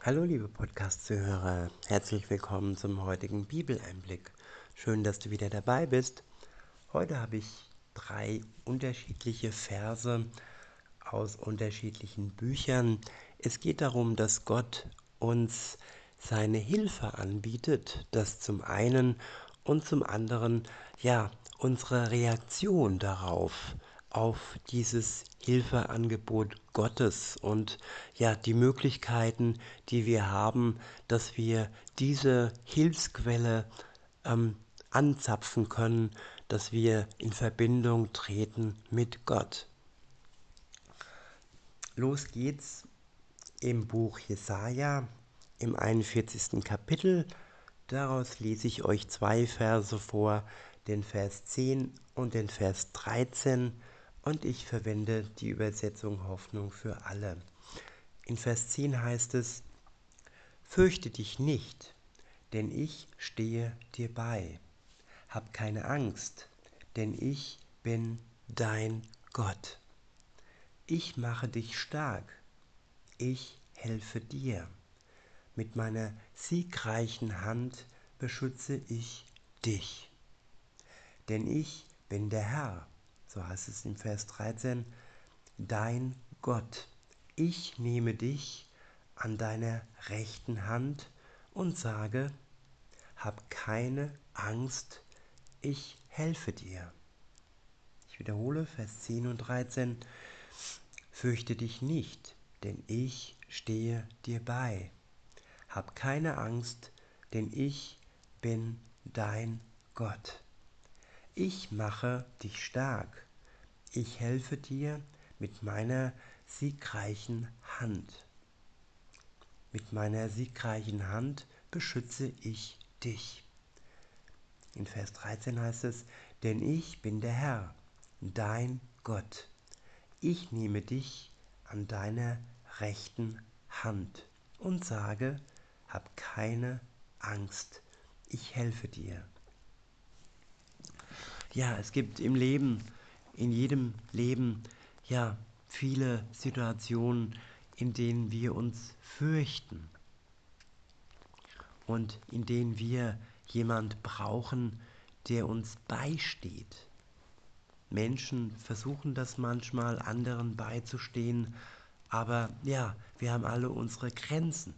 Hallo liebe Podcast-Zuhörer, herzlich willkommen zum heutigen Bibeleinblick. Schön, dass du wieder dabei bist. Heute habe ich drei unterschiedliche Verse aus unterschiedlichen Büchern. Es geht darum, dass Gott uns seine Hilfe anbietet, das zum einen und zum anderen ja unsere Reaktion darauf auf dieses Hilfeangebot Gottes und ja die Möglichkeiten, die wir haben, dass wir diese Hilfsquelle ähm, anzapfen können, dass wir in Verbindung treten mit Gott. Los geht's im Buch Jesaja im 41. Kapitel. Daraus lese ich euch zwei Verse vor, den Vers 10 und den Vers 13 und ich verwende die Übersetzung Hoffnung für alle. In Vers 10 heißt es, Fürchte dich nicht, denn ich stehe dir bei. Hab keine Angst, denn ich bin dein Gott. Ich mache dich stark, ich helfe dir. Mit meiner siegreichen Hand beschütze ich dich. Denn ich bin der Herr, so heißt es im Vers 13, dein Gott. Ich nehme dich an deiner rechten Hand und sage, hab keine Angst, ich helfe dir. Ich wiederhole Vers 10 und 13, fürchte dich nicht, denn ich stehe dir bei. Hab keine Angst, denn ich bin dein Gott. Ich mache dich stark. Ich helfe dir mit meiner siegreichen Hand. Mit meiner siegreichen Hand beschütze ich dich. In Vers 13 heißt es, denn ich bin der Herr, dein Gott. Ich nehme dich an deiner rechten Hand und sage, hab keine Angst, ich helfe dir. Ja, es gibt im Leben, in jedem Leben, ja, viele Situationen, in denen wir uns fürchten und in denen wir jemand brauchen, der uns beisteht. Menschen versuchen das manchmal, anderen beizustehen, aber ja, wir haben alle unsere Grenzen.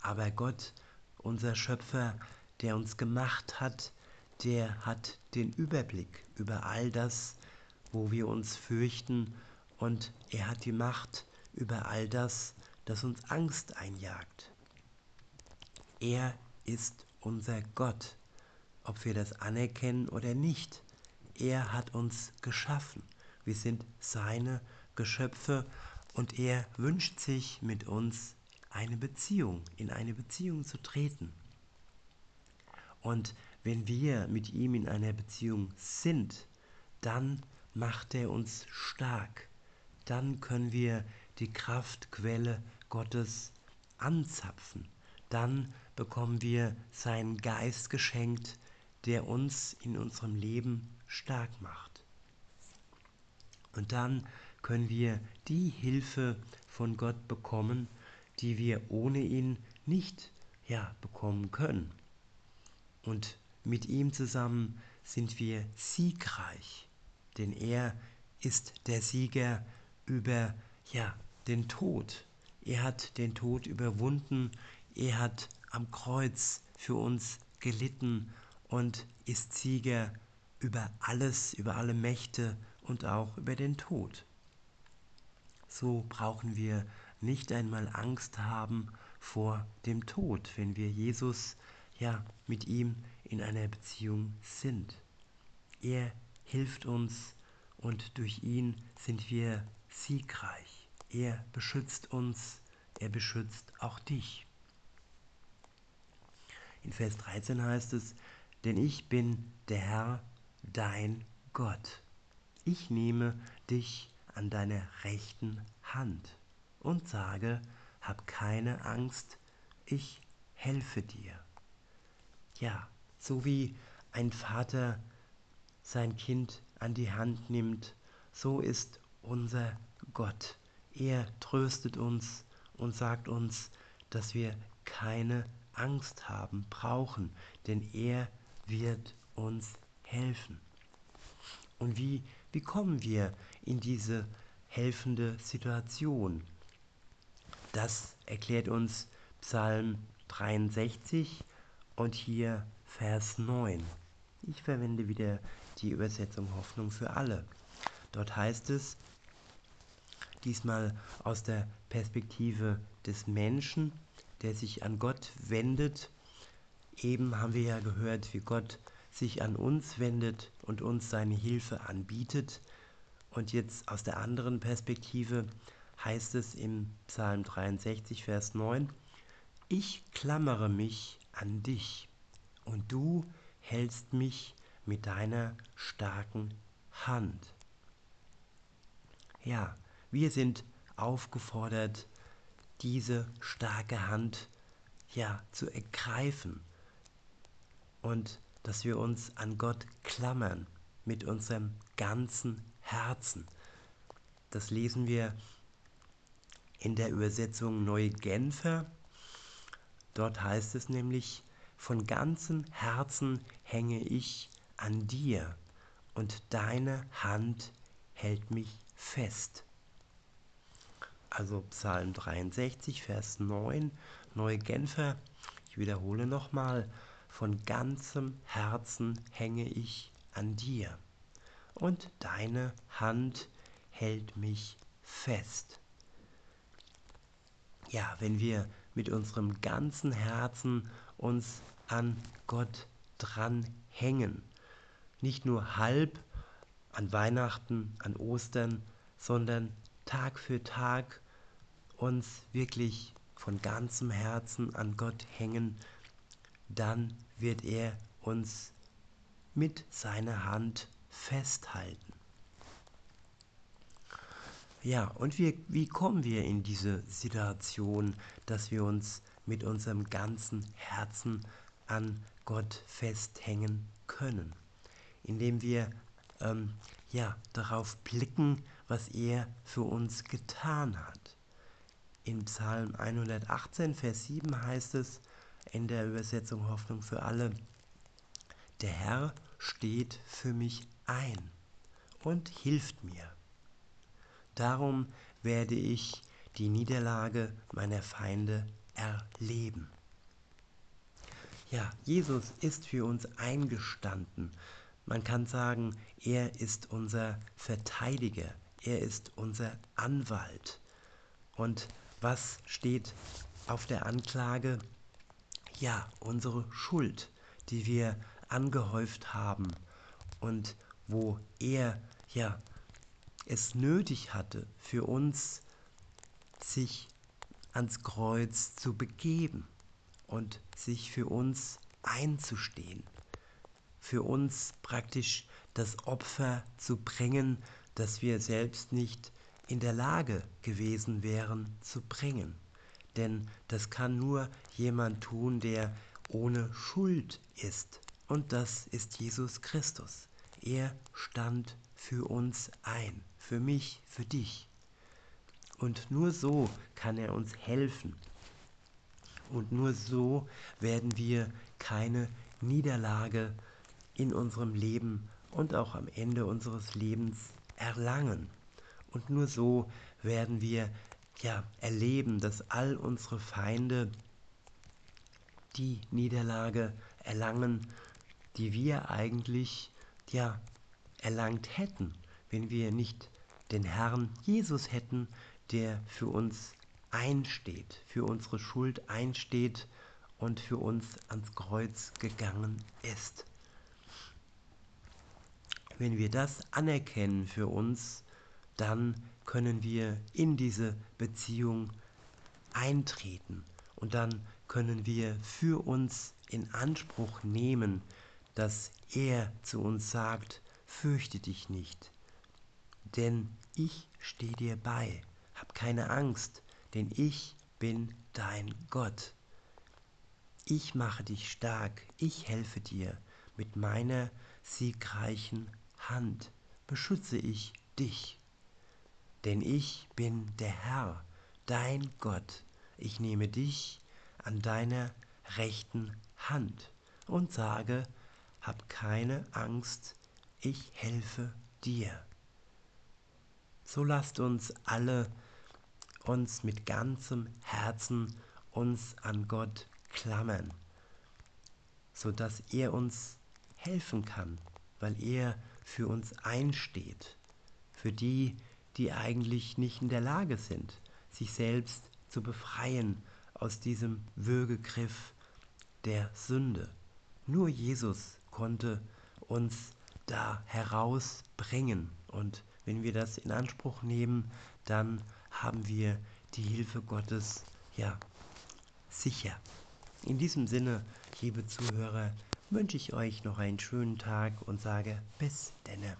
Aber Gott, unser Schöpfer, der uns gemacht hat, der hat den Überblick über all das, wo wir uns fürchten, und er hat die Macht über all das, das uns Angst einjagt. Er ist unser Gott, ob wir das anerkennen oder nicht. Er hat uns geschaffen. Wir sind seine Geschöpfe und er wünscht sich mit uns eine Beziehung, in eine Beziehung zu treten. Und wenn wir mit ihm in einer Beziehung sind, dann macht er uns stark. Dann können wir die Kraftquelle Gottes anzapfen. Dann bekommen wir seinen Geist geschenkt, der uns in unserem Leben stark macht. Und dann können wir die Hilfe von Gott bekommen, die wir ohne ihn nicht ja, bekommen können. Und mit ihm zusammen sind wir siegreich, denn er ist der Sieger über ja, den Tod. Er hat den Tod überwunden, er hat am Kreuz für uns gelitten und ist Sieger über alles, über alle Mächte und auch über den Tod. So brauchen wir nicht einmal Angst haben vor dem Tod, wenn wir Jesus ja mit ihm in einer Beziehung sind. Er hilft uns und durch ihn sind wir siegreich. Er beschützt uns, er beschützt auch dich. In Vers 13 heißt es, denn ich bin der Herr, dein Gott. Ich nehme dich an deine rechten Hand und sage, hab keine Angst, ich helfe dir. Ja, so wie ein Vater sein Kind an die Hand nimmt, so ist unser Gott. Er tröstet uns und sagt uns, dass wir keine Angst haben brauchen, denn er wird uns helfen. Und wie, wie kommen wir in diese helfende Situation? Das erklärt uns Psalm 63 und hier Vers 9. Ich verwende wieder die Übersetzung Hoffnung für alle. Dort heißt es, diesmal aus der Perspektive des Menschen, der sich an Gott wendet. Eben haben wir ja gehört, wie Gott sich an uns wendet und uns seine Hilfe anbietet. Und jetzt aus der anderen Perspektive heißt es im Psalm 63, Vers 9, Ich klammere mich an dich und du hältst mich mit deiner starken Hand. Ja, wir sind aufgefordert, diese starke Hand ja zu ergreifen und dass wir uns an Gott klammern mit unserem ganzen Herzen. Das lesen wir in der Übersetzung Neue Genfer. Dort heißt es nämlich, von ganzem Herzen hänge ich an dir und deine Hand hält mich fest. Also Psalm 63, Vers 9, Neue Genfer. Ich wiederhole nochmal, von ganzem Herzen hänge ich an dir und deine Hand hält mich fest. Ja, wenn wir mit unserem ganzen Herzen uns an Gott dran hängen, nicht nur halb an Weihnachten, an Ostern, sondern Tag für Tag uns wirklich von ganzem Herzen an Gott hängen, dann wird er uns mit seiner Hand festhalten. Ja, und wie, wie kommen wir in diese Situation, dass wir uns mit unserem ganzen Herzen an Gott festhängen können? Indem wir ähm, ja, darauf blicken, was er für uns getan hat. In Psalm 118, Vers 7 heißt es in der Übersetzung Hoffnung für alle, der Herr steht für mich ein und hilft mir. Darum werde ich die Niederlage meiner Feinde erleben. Ja, Jesus ist für uns eingestanden. Man kann sagen, er ist unser Verteidiger, er ist unser Anwalt. Und was steht auf der Anklage? Ja, unsere Schuld, die wir angehäuft haben und wo er ja es nötig hatte, für uns sich ans Kreuz zu begeben und sich für uns einzustehen, für uns praktisch das Opfer zu bringen, das wir selbst nicht in der Lage gewesen wären zu bringen. Denn das kann nur jemand tun, der ohne Schuld ist. Und das ist Jesus Christus. Er stand für uns ein für mich, für dich. Und nur so kann er uns helfen. Und nur so werden wir keine Niederlage in unserem Leben und auch am Ende unseres Lebens erlangen. Und nur so werden wir ja erleben, dass all unsere Feinde die Niederlage erlangen, die wir eigentlich ja erlangt hätten, wenn wir nicht den Herrn Jesus hätten, der für uns einsteht, für unsere Schuld einsteht und für uns ans Kreuz gegangen ist. Wenn wir das anerkennen für uns, dann können wir in diese Beziehung eintreten und dann können wir für uns in Anspruch nehmen, dass er zu uns sagt, fürchte dich nicht, denn ich stehe dir bei. Hab keine Angst, denn ich bin dein Gott. Ich mache dich stark, ich helfe dir. Mit meiner siegreichen Hand beschütze ich dich. Denn ich bin der Herr, dein Gott, ich nehme dich an deiner rechten Hand und sage, hab keine Angst, ich helfe dir. So lasst uns alle uns mit ganzem Herzen uns an Gott klammern, so dass er uns helfen kann, weil er für uns einsteht, für die, die eigentlich nicht in der Lage sind, sich selbst zu befreien aus diesem Würgegriff der Sünde. Nur Jesus konnte uns da herausbringen und wenn wir das in Anspruch nehmen, dann haben wir die Hilfe Gottes ja sicher. In diesem Sinne, liebe Zuhörer, wünsche ich euch noch einen schönen Tag und sage bis denne.